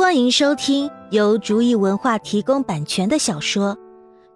欢迎收听由竹意文化提供版权的小说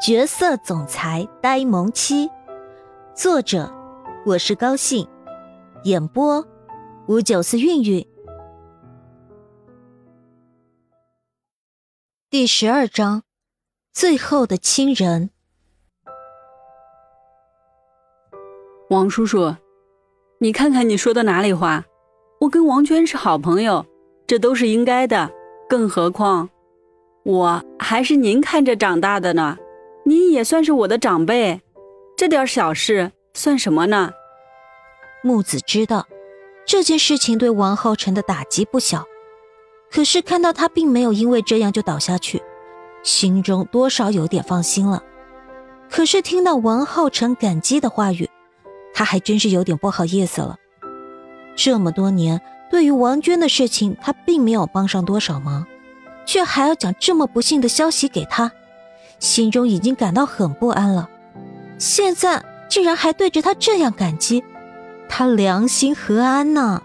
《角色总裁呆萌妻》，作者我是高兴，演播五九四韵韵。第十二章，最后的亲人。王叔叔，你看看你说的哪里话？我跟王娟是好朋友，这都是应该的。更何况，我还是您看着长大的呢，您也算是我的长辈，这点小事算什么呢？木子知道这件事情对王浩辰的打击不小，可是看到他并没有因为这样就倒下去，心中多少有点放心了。可是听到王浩辰感激的话语，他还真是有点不好意思了。这么多年。对于王娟的事情，他并没有帮上多少忙，却还要讲这么不幸的消息给他，心中已经感到很不安了。现在竟然还对着他这样感激，他良心何安呢？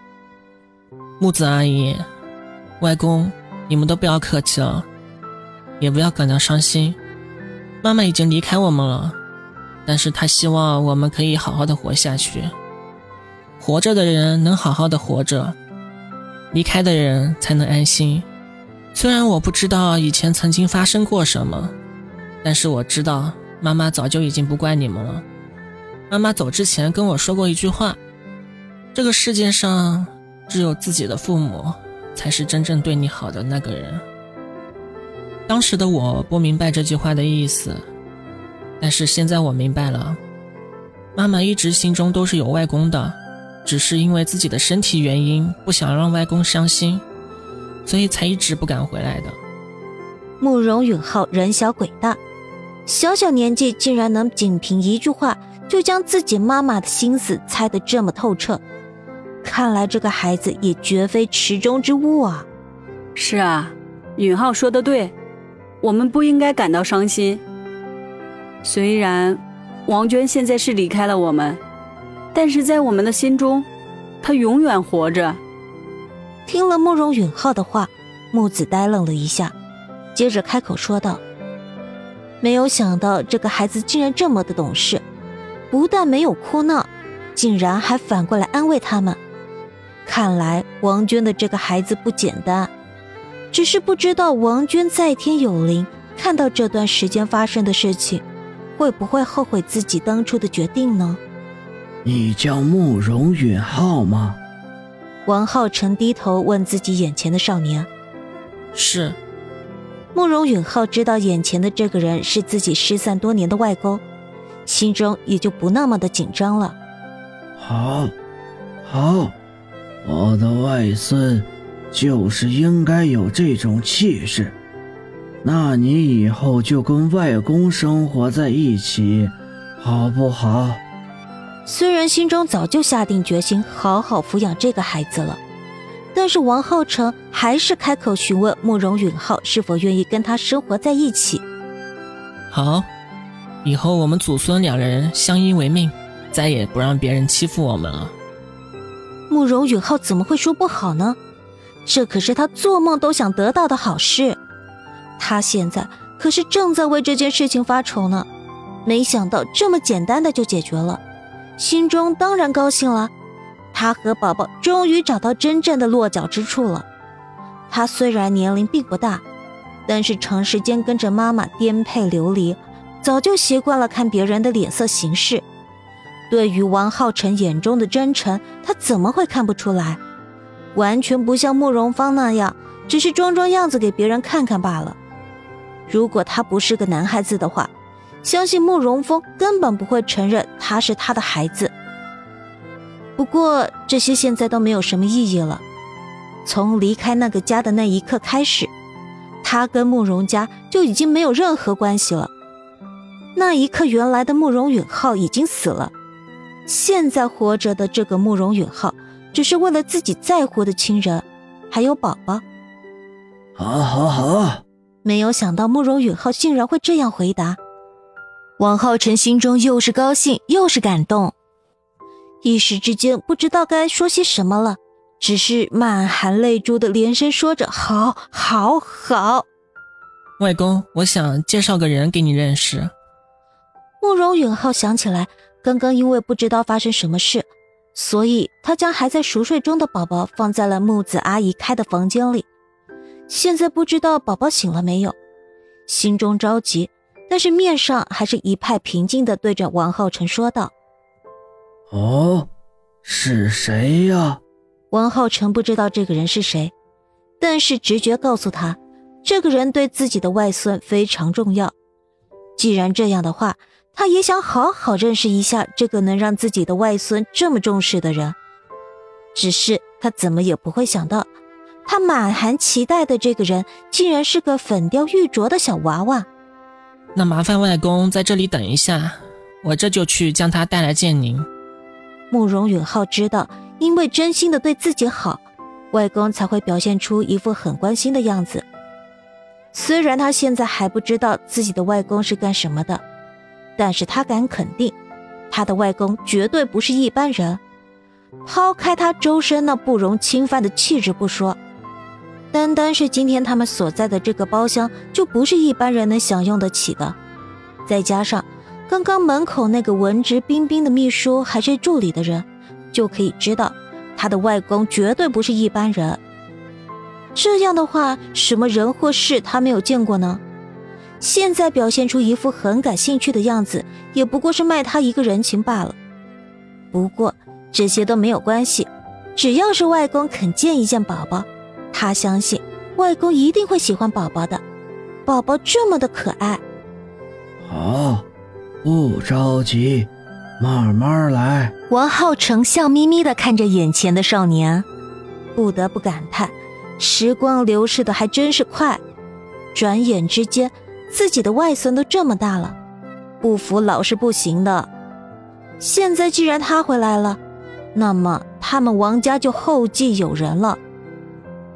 木子阿姨、外公，你们都不要客气了，也不要感到伤心。妈妈已经离开我们了，但是她希望我们可以好好的活下去，活着的人能好好的活着。离开的人才能安心。虽然我不知道以前曾经发生过什么，但是我知道妈妈早就已经不怪你们了。妈妈走之前跟我说过一句话：“这个世界上只有自己的父母才是真正对你好的那个人。”当时的我不明白这句话的意思，但是现在我明白了。妈妈一直心中都是有外公的。只是因为自己的身体原因，不想让外公伤心，所以才一直不敢回来的。慕容允浩人小鬼大，小小年纪竟然能仅凭一句话就将自己妈妈的心思猜得这么透彻，看来这个孩子也绝非池中之物啊！是啊，允浩说的对，我们不应该感到伤心。虽然王娟现在是离开了我们。但是在我们的心中，他永远活着。听了慕容允浩的话，木子呆愣了一下，接着开口说道：“没有想到这个孩子竟然这么的懂事，不但没有哭闹，竟然还反过来安慰他们。看来王娟的这个孩子不简单，只是不知道王娟在天有灵，看到这段时间发生的事情，会不会后悔自己当初的决定呢？”你叫慕容允浩吗？王浩辰低头问自己眼前的少年。是。慕容允浩知道眼前的这个人是自己失散多年的外公，心中也就不那么的紧张了。好，好，我的外孙就是应该有这种气势。那你以后就跟外公生活在一起，好不好？虽然心中早就下定决心好好抚养这个孩子了，但是王浩成还是开口询问慕容允浩是否愿意跟他生活在一起。好，以后我们祖孙两人相依为命，再也不让别人欺负我们了。慕容允浩怎么会说不好呢？这可是他做梦都想得到的好事，他现在可是正在为这件事情发愁呢。没想到这么简单的就解决了。心中当然高兴了，他和宝宝终于找到真正的落脚之处了。他虽然年龄并不大，但是长时间跟着妈妈颠沛流离，早就习惯了看别人的脸色行事。对于王浩辰眼中的真诚，他怎么会看不出来？完全不像慕容芳那样，只是装装样子给别人看看罢了。如果他不是个男孩子的话。相信慕容峰根本不会承认他是他的孩子。不过这些现在都没有什么意义了。从离开那个家的那一刻开始，他跟慕容家就已经没有任何关系了。那一刻，原来的慕容允浩已经死了。现在活着的这个慕容允浩，只是为了自己在乎的亲人，还有宝宝。好，好，好！没有想到慕容允浩竟然会这样回答。王浩辰心中又是高兴又是感动，一时之间不知道该说些什么了，只是满含泪珠的连声说着“好，好，好”。外公，我想介绍个人给你认识。慕容允浩想起来，刚刚因为不知道发生什么事，所以他将还在熟睡中的宝宝放在了木子阿姨开的房间里。现在不知道宝宝醒了没有，心中着急，但是面上还是一派平静的对着王浩辰说道：“哦，是谁呀？”王浩辰不知道这个人是谁，但是直觉告诉他，这个人对自己的外孙非常重要。既然这样的话，他也想好好认识一下这个能让自己的外孙这么重视的人。只是他怎么也不会想到，他满含期待的这个人，竟然是个粉雕玉琢的小娃娃。那麻烦外公在这里等一下，我这就去将他带来见您。慕容允浩知道。因为真心的对自己好，外公才会表现出一副很关心的样子。虽然他现在还不知道自己的外公是干什么的，但是他敢肯定，他的外公绝对不是一般人。抛开他周身那不容侵犯的气质不说，单单是今天他们所在的这个包厢就不是一般人能享用得起的。再加上刚刚门口那个文质彬彬的秘书还是助理的人。就可以知道，他的外公绝对不是一般人。这样的话，什么人或事他没有见过呢？现在表现出一副很感兴趣的样子，也不过是卖他一个人情罢了。不过这些都没有关系，只要是外公肯见一见宝宝，他相信外公一定会喜欢宝宝的。宝宝这么的可爱。好，不着急。慢慢来。王浩成笑眯眯的看着眼前的少年，不得不感叹，时光流逝的还真是快。转眼之间，自己的外孙都这么大了，不服老是不行的。现在既然他回来了，那么他们王家就后继有人了。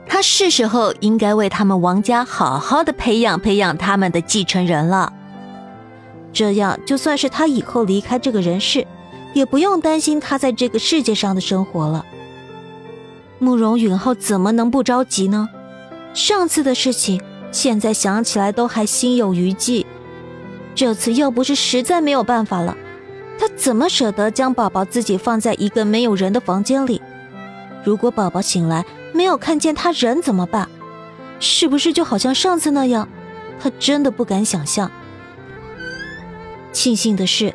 他是时候应该为他们王家好好的培养培养他们的继承人了。这样，就算是他以后离开这个人世，也不用担心他在这个世界上的生活了。慕容允浩怎么能不着急呢？上次的事情，现在想起来都还心有余悸。这次要不是实在没有办法了，他怎么舍得将宝宝自己放在一个没有人的房间里？如果宝宝醒来没有看见他人怎么办？是不是就好像上次那样？他真的不敢想象。庆幸的是，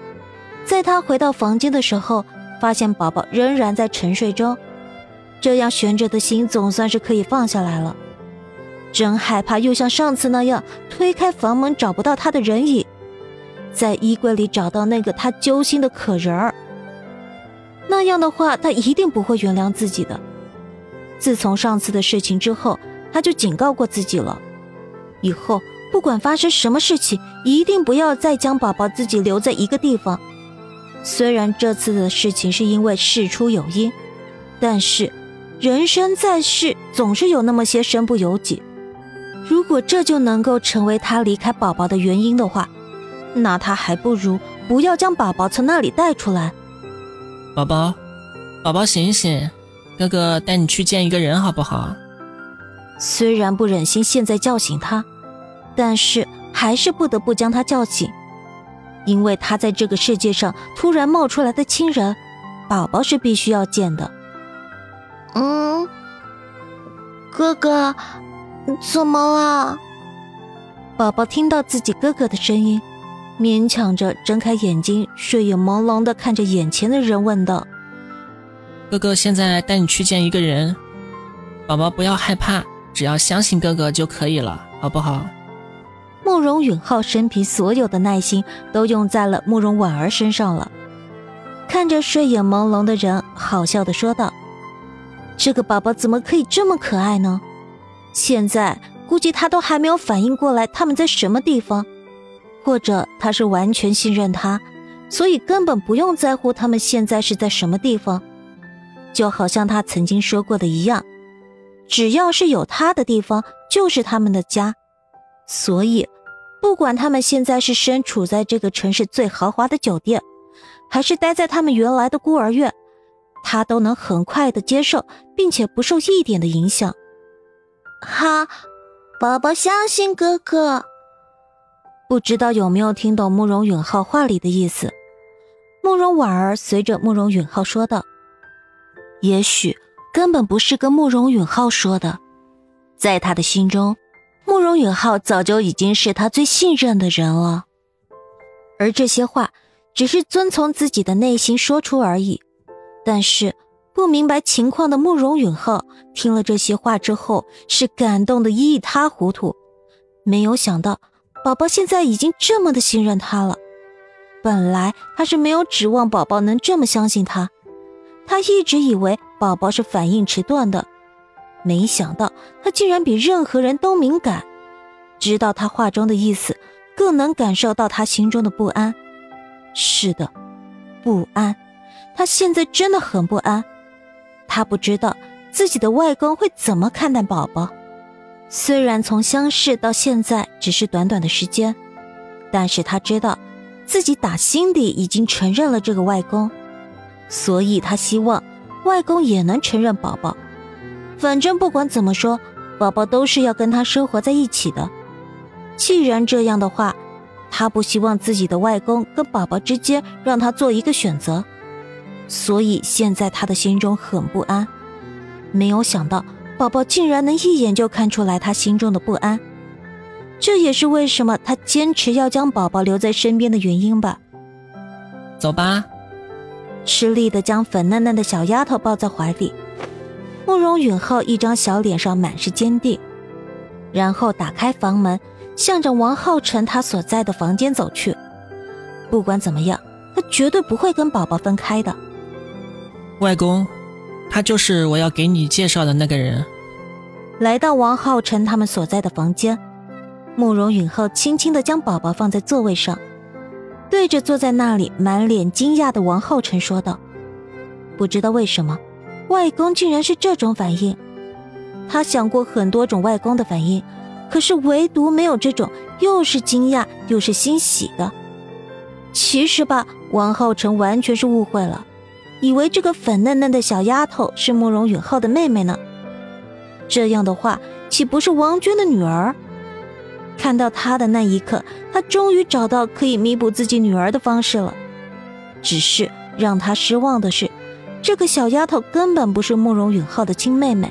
在他回到房间的时候，发现宝宝仍然在沉睡中，这样悬着的心总算是可以放下来了。真害怕又像上次那样推开房门找不到他的人影，在衣柜里找到那个他揪心的可人儿。那样的话，他一定不会原谅自己的。自从上次的事情之后，他就警告过自己了，以后。不管发生什么事情，一定不要再将宝宝自己留在一个地方。虽然这次的事情是因为事出有因，但是人生在世总是有那么些身不由己。如果这就能够成为他离开宝宝的原因的话，那他还不如不要将宝宝从那里带出来。宝宝，宝宝醒醒，哥哥带你去见一个人好不好？虽然不忍心现在叫醒他。但是还是不得不将他叫醒，因为他在这个世界上突然冒出来的亲人，宝宝是必须要见的。嗯，哥哥，怎么了？宝宝听到自己哥哥的声音，勉强着睁开眼睛，睡眼朦胧的看着眼前的人，问道：“哥哥，现在带你去见一个人，宝宝不要害怕，只要相信哥哥就可以了，好不好？”慕容允浩生平所有的耐心都用在了慕容婉儿身上了，看着睡眼朦胧的人，好笑的说道：“这个宝宝怎么可以这么可爱呢？现在估计他都还没有反应过来他们在什么地方，或者他是完全信任他，所以根本不用在乎他们现在是在什么地方。就好像他曾经说过的一样，只要是有他的地方，就是他们的家。”所以，不管他们现在是身处在这个城市最豪华的酒店，还是待在他们原来的孤儿院，他都能很快的接受，并且不受一点的影响。好，宝宝相信哥哥。不知道有没有听懂慕容允浩话里的意思？慕容婉儿随着慕容允浩说道：“也许根本不是跟慕容允浩说的，在他的心中，慕容允浩早就已经是他最信任的人了。而这些话只是遵从自己的内心说出而已。但是不明白情况的慕容允浩听了这些话之后，是感动的一塌糊涂。没有想到，宝宝现在已经这么的信任他了。”本来他是没有指望宝宝能这么相信他，他一直以为宝宝是反应迟钝的，没想到他竟然比任何人都敏感，知道他话中的意思，更能感受到他心中的不安。是的，不安，他现在真的很不安。他不知道自己的外公会怎么看待宝宝，虽然从相识到现在只是短短的时间，但是他知道。自己打心底已经承认了这个外公，所以他希望外公也能承认宝宝。反正不管怎么说，宝宝都是要跟他生活在一起的。既然这样的话，他不希望自己的外公跟宝宝之间让他做一个选择，所以现在他的心中很不安。没有想到宝宝竟然能一眼就看出来他心中的不安。这也是为什么他坚持要将宝宝留在身边的原因吧。走吧，吃力的将粉嫩嫩的小丫头抱在怀里。慕容允浩一张小脸上满是坚定，然后打开房门，向着王浩辰他所在的房间走去。不管怎么样，他绝对不会跟宝宝分开的。外公，他就是我要给你介绍的那个人。来到王浩辰他们所在的房间。慕容允浩轻轻地将宝宝放在座位上，对着坐在那里满脸惊讶的王浩辰说道：“不知道为什么，外公竟然是这种反应。他想过很多种外公的反应，可是唯独没有这种又是惊讶又是欣喜的。其实吧，王浩辰完全是误会了，以为这个粉嫩嫩的小丫头是慕容允浩的妹妹呢。这样的话，岂不是王娟的女儿？”看到他的那一刻，他终于找到可以弥补自己女儿的方式了。只是让他失望的是，这个小丫头根本不是慕容允浩的亲妹妹，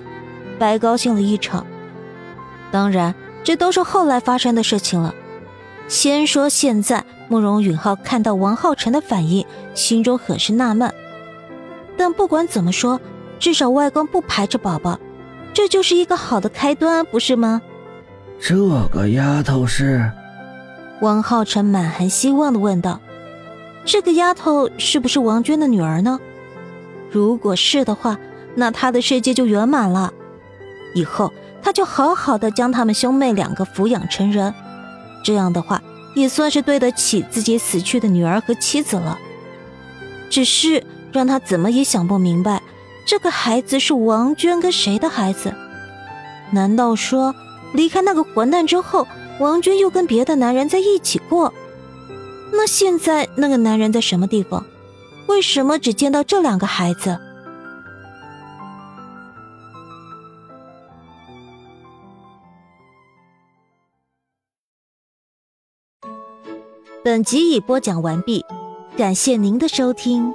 白高兴了一场。当然，这都是后来发生的事情了。先说现在，慕容允浩看到王浩辰的反应，心中很是纳闷。但不管怎么说，至少外公不排斥宝宝，这就是一个好的开端，不是吗？这个丫头是？王浩辰满含希望的问道：“这个丫头是不是王娟的女儿呢？如果是的话，那她的世界就圆满了。以后他就好好的将他们兄妹两个抚养成人，这样的话也算是对得起自己死去的女儿和妻子了。只是让他怎么也想不明白，这个孩子是王娟跟谁的孩子？难道说？”离开那个混蛋之后，王军又跟别的男人在一起过。那现在那个男人在什么地方？为什么只见到这两个孩子？本集已播讲完毕，感谢您的收听。